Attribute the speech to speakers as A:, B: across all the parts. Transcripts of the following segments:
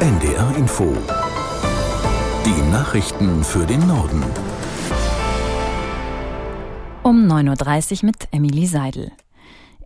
A: NDR Info. Die Nachrichten für den Norden.
B: Um 9.30 Uhr mit Emilie Seidel.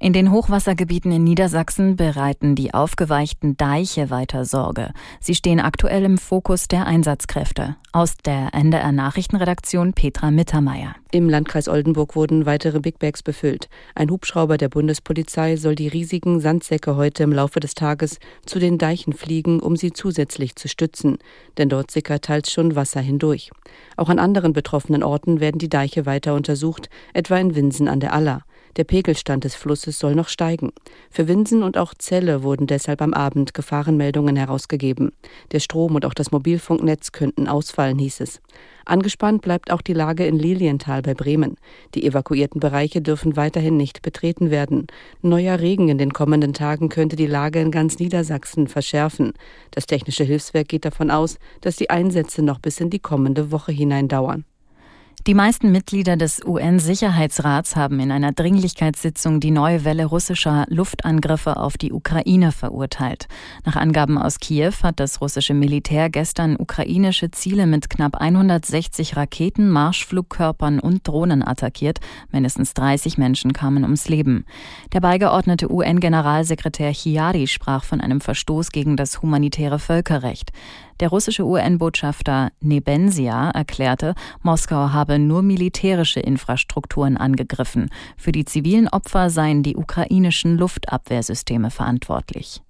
B: In den Hochwassergebieten in Niedersachsen bereiten die aufgeweichten Deiche weiter Sorge. Sie stehen aktuell im Fokus der Einsatzkräfte. Aus der NDR Nachrichtenredaktion Petra Mittermeier.
C: Im Landkreis Oldenburg wurden weitere Big Bags befüllt. Ein Hubschrauber der Bundespolizei soll die riesigen Sandsäcke heute im Laufe des Tages zu den Deichen fliegen, um sie zusätzlich zu stützen. Denn dort sickert teils schon Wasser hindurch. Auch an anderen betroffenen Orten werden die Deiche weiter untersucht, etwa in Winsen an der Aller. Der Pegelstand des Flusses soll noch steigen. Für Winsen und auch Celle wurden deshalb am Abend Gefahrenmeldungen herausgegeben. Der Strom und auch das Mobilfunknetz könnten ausfallen, hieß es. Angespannt bleibt auch die Lage in Lilienthal bei Bremen. Die evakuierten Bereiche dürfen weiterhin nicht betreten werden. Neuer Regen in den kommenden Tagen könnte die Lage in ganz Niedersachsen verschärfen. Das Technische Hilfswerk geht davon aus, dass die Einsätze noch bis in die kommende Woche hinein dauern.
B: Die meisten Mitglieder des UN-Sicherheitsrats haben in einer Dringlichkeitssitzung die neue Welle russischer Luftangriffe auf die Ukraine verurteilt. Nach Angaben aus Kiew hat das russische Militär gestern ukrainische Ziele mit knapp 160 Raketen, Marschflugkörpern und Drohnen attackiert. Mindestens 30 Menschen kamen ums Leben. Der beigeordnete UN-Generalsekretär Chiari sprach von einem Verstoß gegen das humanitäre Völkerrecht. Der russische UN-Botschafter Nebensia erklärte, Moskau habe nur militärische Infrastrukturen angegriffen. Für die zivilen Opfer seien die ukrainischen Luftabwehrsysteme verantwortlich.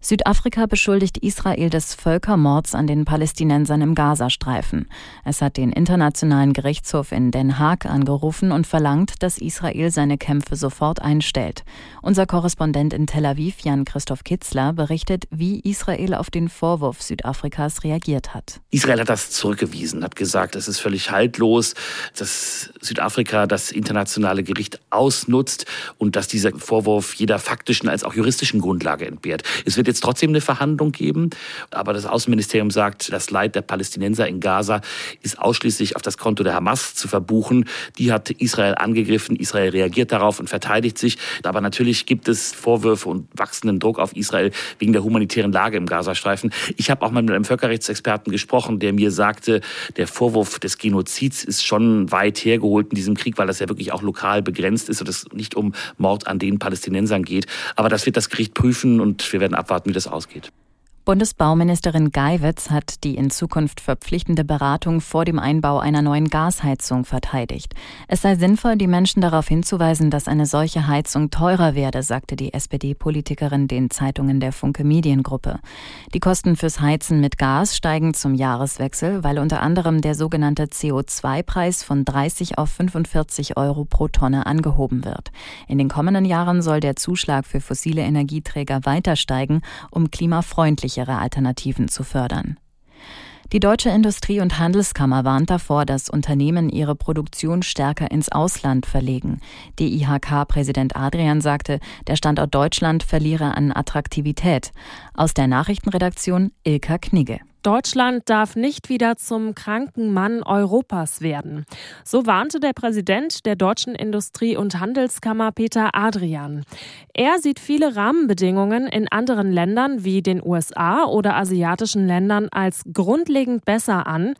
B: Südafrika beschuldigt Israel des Völkermords an den Palästinensern im Gazastreifen. Es hat den Internationalen Gerichtshof in Den Haag angerufen und verlangt, dass Israel seine Kämpfe sofort einstellt. Unser Korrespondent in Tel Aviv, Jan-Christoph Kitzler, berichtet, wie Israel auf den Vorwurf Südafrikas reagiert hat.
D: Israel hat das zurückgewiesen, hat gesagt, es ist völlig haltlos, dass Südafrika das internationale Gericht ausnutzt und dass dieser Vorwurf jeder faktischen als auch juristischen Grundlage entbehrt. Es wird jetzt trotzdem eine Verhandlung geben. Aber das Außenministerium sagt, das Leid der Palästinenser in Gaza ist ausschließlich auf das Konto der Hamas zu verbuchen. Die hat Israel angegriffen. Israel reagiert darauf und verteidigt sich. Aber natürlich gibt es Vorwürfe und wachsenden Druck auf Israel wegen der humanitären Lage im Gazastreifen. Ich habe auch mal mit einem Völkerrechtsexperten gesprochen, der mir sagte, der Vorwurf des Genozids ist schon weit hergeholt in diesem Krieg, weil das ja wirklich auch lokal begrenzt ist und es nicht um Mord an den Palästinensern geht. Aber das wird das Gericht prüfen und wir werden abwarten abwarten, wie das ausgeht.
B: Bundesbauministerin Geiwitz hat die in Zukunft verpflichtende Beratung vor dem Einbau einer neuen Gasheizung verteidigt. Es sei sinnvoll, die Menschen darauf hinzuweisen, dass eine solche Heizung teurer werde, sagte die SPD-Politikerin den Zeitungen der Funke Mediengruppe. Die Kosten fürs Heizen mit Gas steigen zum Jahreswechsel, weil unter anderem der sogenannte CO2-Preis von 30 auf 45 Euro pro Tonne angehoben wird. In den kommenden Jahren soll der Zuschlag für fossile Energieträger weiter steigen, um klimafreundliche sichere Alternativen zu fördern. Die Deutsche Industrie- und Handelskammer warnt davor, dass Unternehmen ihre Produktion stärker ins Ausland verlegen. DIHK-Präsident Adrian sagte, der Standort Deutschland verliere an Attraktivität. Aus der Nachrichtenredaktion Ilka Knigge.
E: Deutschland darf nicht wieder zum kranken Mann Europas werden. So warnte der Präsident der Deutschen Industrie- und Handelskammer Peter Adrian. Er sieht viele Rahmenbedingungen in anderen Ländern wie den USA oder asiatischen Ländern als grundlegend besser an.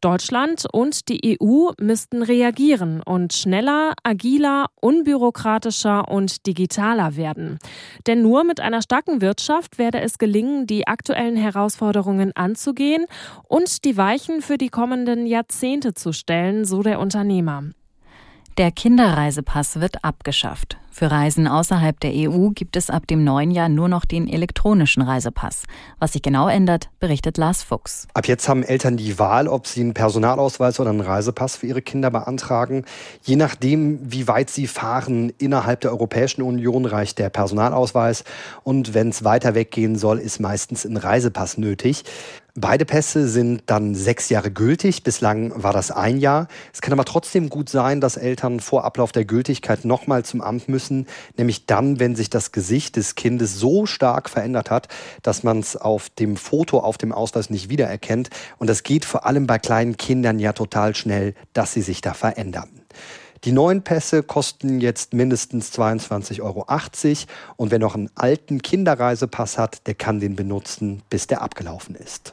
E: Deutschland und die EU müssten reagieren und schneller, agiler, unbürokratischer und digitaler werden. Denn nur mit einer starken Wirtschaft werde es gelingen, die aktuellen Herausforderungen anzugehen und die Weichen für die kommenden Jahrzehnte zu stellen, so der Unternehmer.
B: Der Kinderreisepass wird abgeschafft. Für Reisen außerhalb der EU gibt es ab dem neuen Jahr nur noch den elektronischen Reisepass. Was sich genau ändert, berichtet Lars Fuchs.
F: Ab jetzt haben Eltern die Wahl, ob sie einen Personalausweis oder einen Reisepass für ihre Kinder beantragen. Je nachdem, wie weit sie fahren innerhalb der Europäischen Union, reicht der Personalausweis. Und wenn es weiter weggehen soll, ist meistens ein Reisepass nötig. Beide Pässe sind dann sechs Jahre gültig. Bislang war das ein Jahr. Es kann aber trotzdem gut sein, dass Eltern vor Ablauf der Gültigkeit nochmal zum Amt müssen. Nämlich dann, wenn sich das Gesicht des Kindes so stark verändert hat, dass man es auf dem Foto, auf dem Ausweis nicht wiedererkennt. Und das geht vor allem bei kleinen Kindern ja total schnell, dass sie sich da verändern. Die neuen Pässe kosten jetzt mindestens 22,80 Euro. Und wer noch einen alten Kinderreisepass hat, der kann den benutzen, bis der abgelaufen ist.